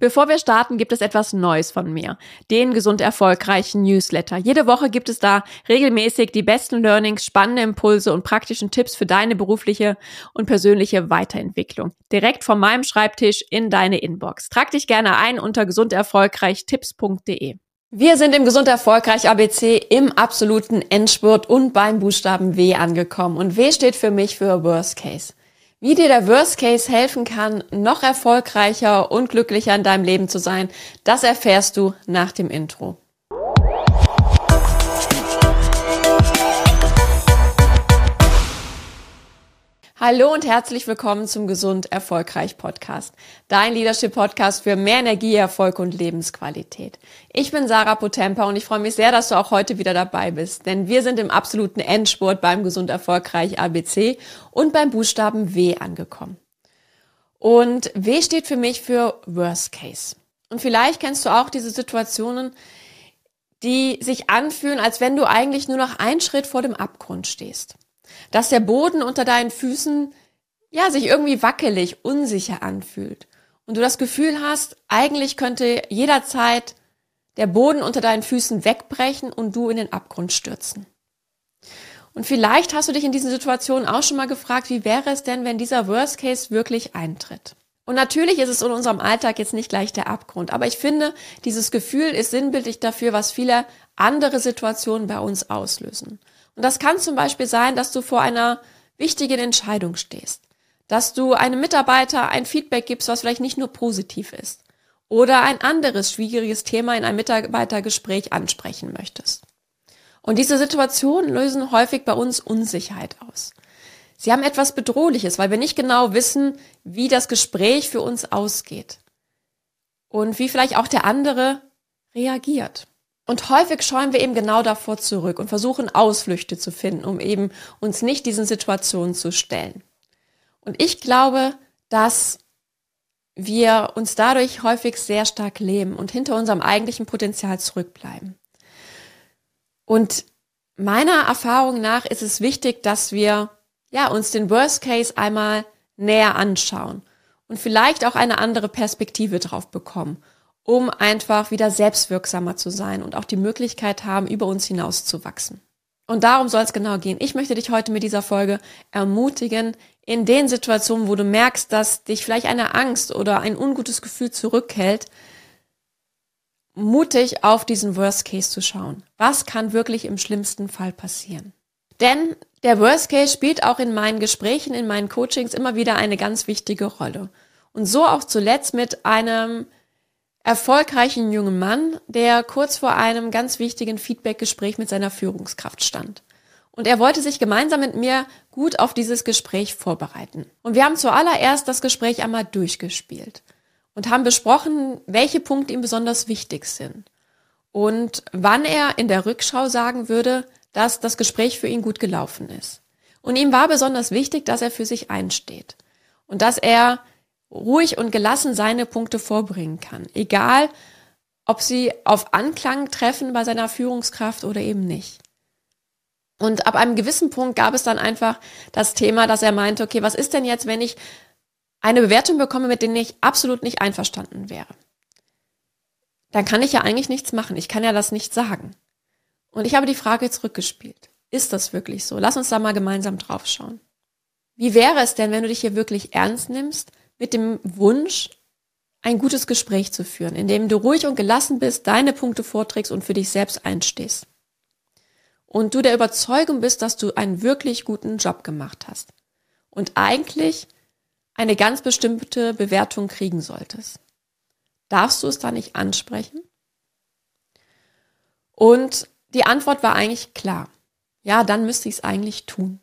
Bevor wir starten, gibt es etwas Neues von mir. Den gesund erfolgreichen Newsletter. Jede Woche gibt es da regelmäßig die besten Learnings, spannende Impulse und praktischen Tipps für deine berufliche und persönliche Weiterentwicklung. Direkt von meinem Schreibtisch in deine Inbox. Trag dich gerne ein unter gesunderfolgreichtipps.de. Wir sind im Gesund Erfolgreich ABC im absoluten Endspurt und beim Buchstaben W angekommen. Und W steht für mich für Worst Case. Wie dir der Worst Case helfen kann, noch erfolgreicher und glücklicher in deinem Leben zu sein, das erfährst du nach dem Intro. Hallo und herzlich willkommen zum Gesund Erfolgreich Podcast. Dein Leadership Podcast für mehr Energie, Erfolg und Lebensqualität. Ich bin Sarah Potempa und ich freue mich sehr, dass du auch heute wieder dabei bist, denn wir sind im absoluten Endspurt beim Gesund Erfolgreich ABC und beim Buchstaben W angekommen. Und W steht für mich für Worst Case. Und vielleicht kennst du auch diese Situationen, die sich anfühlen, als wenn du eigentlich nur noch einen Schritt vor dem Abgrund stehst dass der Boden unter deinen Füßen ja sich irgendwie wackelig, unsicher anfühlt und du das Gefühl hast, eigentlich könnte jederzeit der Boden unter deinen Füßen wegbrechen und du in den Abgrund stürzen. Und vielleicht hast du dich in diesen Situationen auch schon mal gefragt, wie wäre es denn, wenn dieser Worst Case wirklich eintritt? Und natürlich ist es in unserem Alltag jetzt nicht gleich der Abgrund, aber ich finde, dieses Gefühl ist sinnbildlich dafür, was viele andere Situationen bei uns auslösen. Und das kann zum Beispiel sein, dass du vor einer wichtigen Entscheidung stehst, dass du einem Mitarbeiter ein Feedback gibst, was vielleicht nicht nur positiv ist, oder ein anderes schwieriges Thema in einem Mitarbeitergespräch ansprechen möchtest. Und diese Situationen lösen häufig bei uns Unsicherheit aus. Sie haben etwas Bedrohliches, weil wir nicht genau wissen, wie das Gespräch für uns ausgeht und wie vielleicht auch der andere reagiert. Und häufig scheuen wir eben genau davor zurück und versuchen Ausflüchte zu finden, um eben uns nicht diesen Situationen zu stellen. Und ich glaube, dass wir uns dadurch häufig sehr stark leben und hinter unserem eigentlichen Potenzial zurückbleiben. Und meiner Erfahrung nach ist es wichtig, dass wir ja uns den Worst Case einmal näher anschauen und vielleicht auch eine andere Perspektive drauf bekommen um einfach wieder selbstwirksamer zu sein und auch die Möglichkeit haben, über uns hinaus zu wachsen. Und darum soll es genau gehen. Ich möchte dich heute mit dieser Folge ermutigen, in den Situationen, wo du merkst, dass dich vielleicht eine Angst oder ein ungutes Gefühl zurückhält, mutig auf diesen Worst Case zu schauen. Was kann wirklich im schlimmsten Fall passieren? Denn der Worst Case spielt auch in meinen Gesprächen, in meinen Coachings immer wieder eine ganz wichtige Rolle. Und so auch zuletzt mit einem erfolgreichen jungen Mann, der kurz vor einem ganz wichtigen Feedbackgespräch mit seiner Führungskraft stand. Und er wollte sich gemeinsam mit mir gut auf dieses Gespräch vorbereiten. Und wir haben zuallererst das Gespräch einmal durchgespielt und haben besprochen, welche Punkte ihm besonders wichtig sind und wann er in der Rückschau sagen würde, dass das Gespräch für ihn gut gelaufen ist. Und ihm war besonders wichtig, dass er für sich einsteht und dass er ruhig und gelassen seine Punkte vorbringen kann. Egal, ob sie auf Anklang treffen bei seiner Führungskraft oder eben nicht. Und ab einem gewissen Punkt gab es dann einfach das Thema, dass er meinte, okay, was ist denn jetzt, wenn ich eine Bewertung bekomme, mit der ich absolut nicht einverstanden wäre? Dann kann ich ja eigentlich nichts machen. Ich kann ja das nicht sagen. Und ich habe die Frage zurückgespielt. Ist das wirklich so? Lass uns da mal gemeinsam drauf schauen. Wie wäre es denn, wenn du dich hier wirklich ernst nimmst mit dem Wunsch, ein gutes Gespräch zu führen, in dem du ruhig und gelassen bist, deine Punkte vorträgst und für dich selbst einstehst. Und du der Überzeugung bist, dass du einen wirklich guten Job gemacht hast. Und eigentlich eine ganz bestimmte Bewertung kriegen solltest. Darfst du es da nicht ansprechen? Und die Antwort war eigentlich klar. Ja, dann müsste ich es eigentlich tun.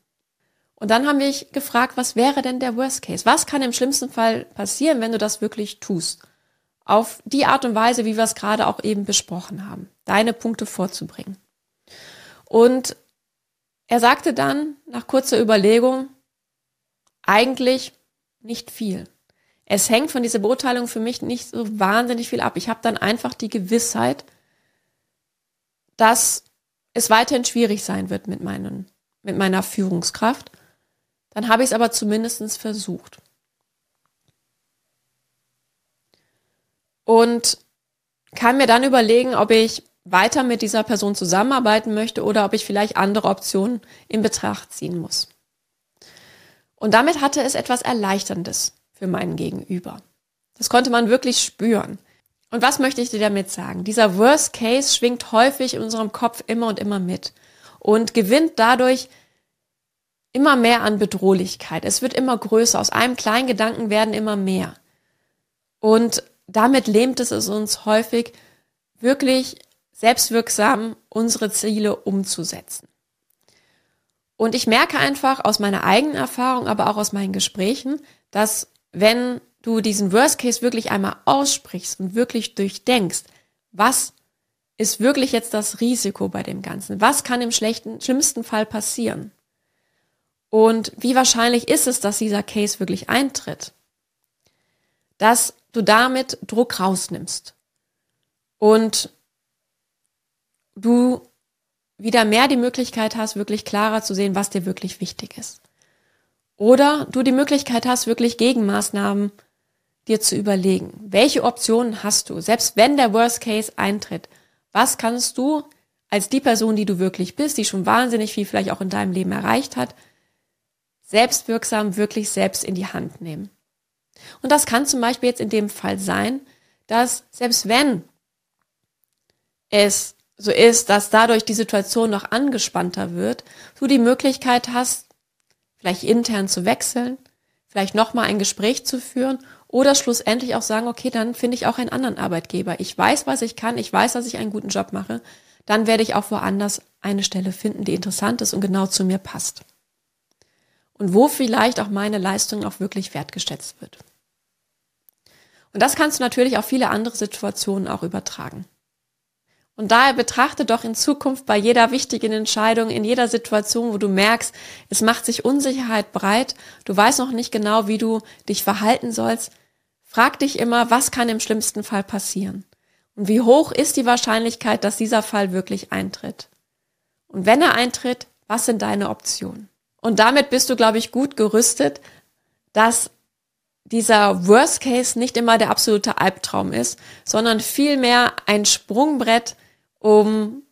Und dann haben wir gefragt, was wäre denn der Worst Case? Was kann im schlimmsten Fall passieren, wenn du das wirklich tust? Auf die Art und Weise, wie wir es gerade auch eben besprochen haben, deine Punkte vorzubringen. Und er sagte dann nach kurzer Überlegung, eigentlich nicht viel. Es hängt von dieser Beurteilung für mich nicht so wahnsinnig viel ab. Ich habe dann einfach die Gewissheit, dass es weiterhin schwierig sein wird mit, meinen, mit meiner Führungskraft dann habe ich es aber zumindest versucht. und kann mir dann überlegen, ob ich weiter mit dieser Person zusammenarbeiten möchte oder ob ich vielleicht andere Optionen in Betracht ziehen muss. Und damit hatte es etwas Erleichterndes für meinen Gegenüber. Das konnte man wirklich spüren. Und was möchte ich dir damit sagen? Dieser Worst Case schwingt häufig in unserem Kopf immer und immer mit und gewinnt dadurch immer mehr an Bedrohlichkeit. Es wird immer größer. Aus einem kleinen Gedanken werden immer mehr. Und damit lähmt es uns häufig, wirklich selbstwirksam unsere Ziele umzusetzen. Und ich merke einfach aus meiner eigenen Erfahrung, aber auch aus meinen Gesprächen, dass wenn du diesen Worst Case wirklich einmal aussprichst und wirklich durchdenkst, was ist wirklich jetzt das Risiko bei dem Ganzen? Was kann im schlechten, schlimmsten Fall passieren? Und wie wahrscheinlich ist es, dass dieser Case wirklich eintritt? Dass du damit Druck rausnimmst und du wieder mehr die Möglichkeit hast, wirklich klarer zu sehen, was dir wirklich wichtig ist. Oder du die Möglichkeit hast, wirklich Gegenmaßnahmen dir zu überlegen. Welche Optionen hast du? Selbst wenn der Worst Case eintritt, was kannst du als die Person, die du wirklich bist, die schon wahnsinnig viel vielleicht auch in deinem Leben erreicht hat, selbstwirksam wirklich selbst in die Hand nehmen? Und das kann zum Beispiel jetzt in dem Fall sein, dass selbst wenn es so ist, dass dadurch die Situation noch angespannter wird, du die Möglichkeit hast, vielleicht intern zu wechseln, vielleicht nochmal ein Gespräch zu führen oder schlussendlich auch sagen, okay, dann finde ich auch einen anderen Arbeitgeber. Ich weiß, was ich kann, ich weiß, dass ich einen guten Job mache. Dann werde ich auch woanders eine Stelle finden, die interessant ist und genau zu mir passt. Und wo vielleicht auch meine Leistung auch wirklich wertgeschätzt wird. Und das kannst du natürlich auf viele andere Situationen auch übertragen. Und daher betrachte doch in Zukunft bei jeder wichtigen Entscheidung, in jeder Situation, wo du merkst, es macht sich Unsicherheit breit, du weißt noch nicht genau, wie du dich verhalten sollst, frag dich immer, was kann im schlimmsten Fall passieren? Und wie hoch ist die Wahrscheinlichkeit, dass dieser Fall wirklich eintritt? Und wenn er eintritt, was sind deine Optionen? Und damit bist du, glaube ich, gut gerüstet, dass dieser Worst Case nicht immer der absolute Albtraum ist, sondern vielmehr ein Sprungbrett, um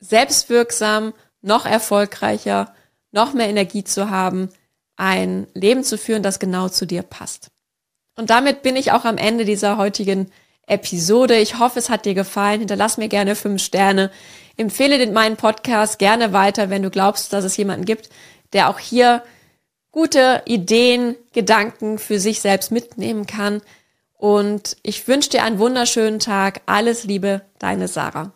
selbstwirksam, noch erfolgreicher, noch mehr Energie zu haben, ein Leben zu führen, das genau zu dir passt. Und damit bin ich auch am Ende dieser heutigen Episode. Ich hoffe, es hat dir gefallen. Hinterlass mir gerne fünf Sterne. Empfehle den, meinen Podcast gerne weiter, wenn du glaubst, dass es jemanden gibt, der auch hier gute Ideen, Gedanken für sich selbst mitnehmen kann. Und ich wünsche dir einen wunderschönen Tag. Alles Liebe, deine Sarah.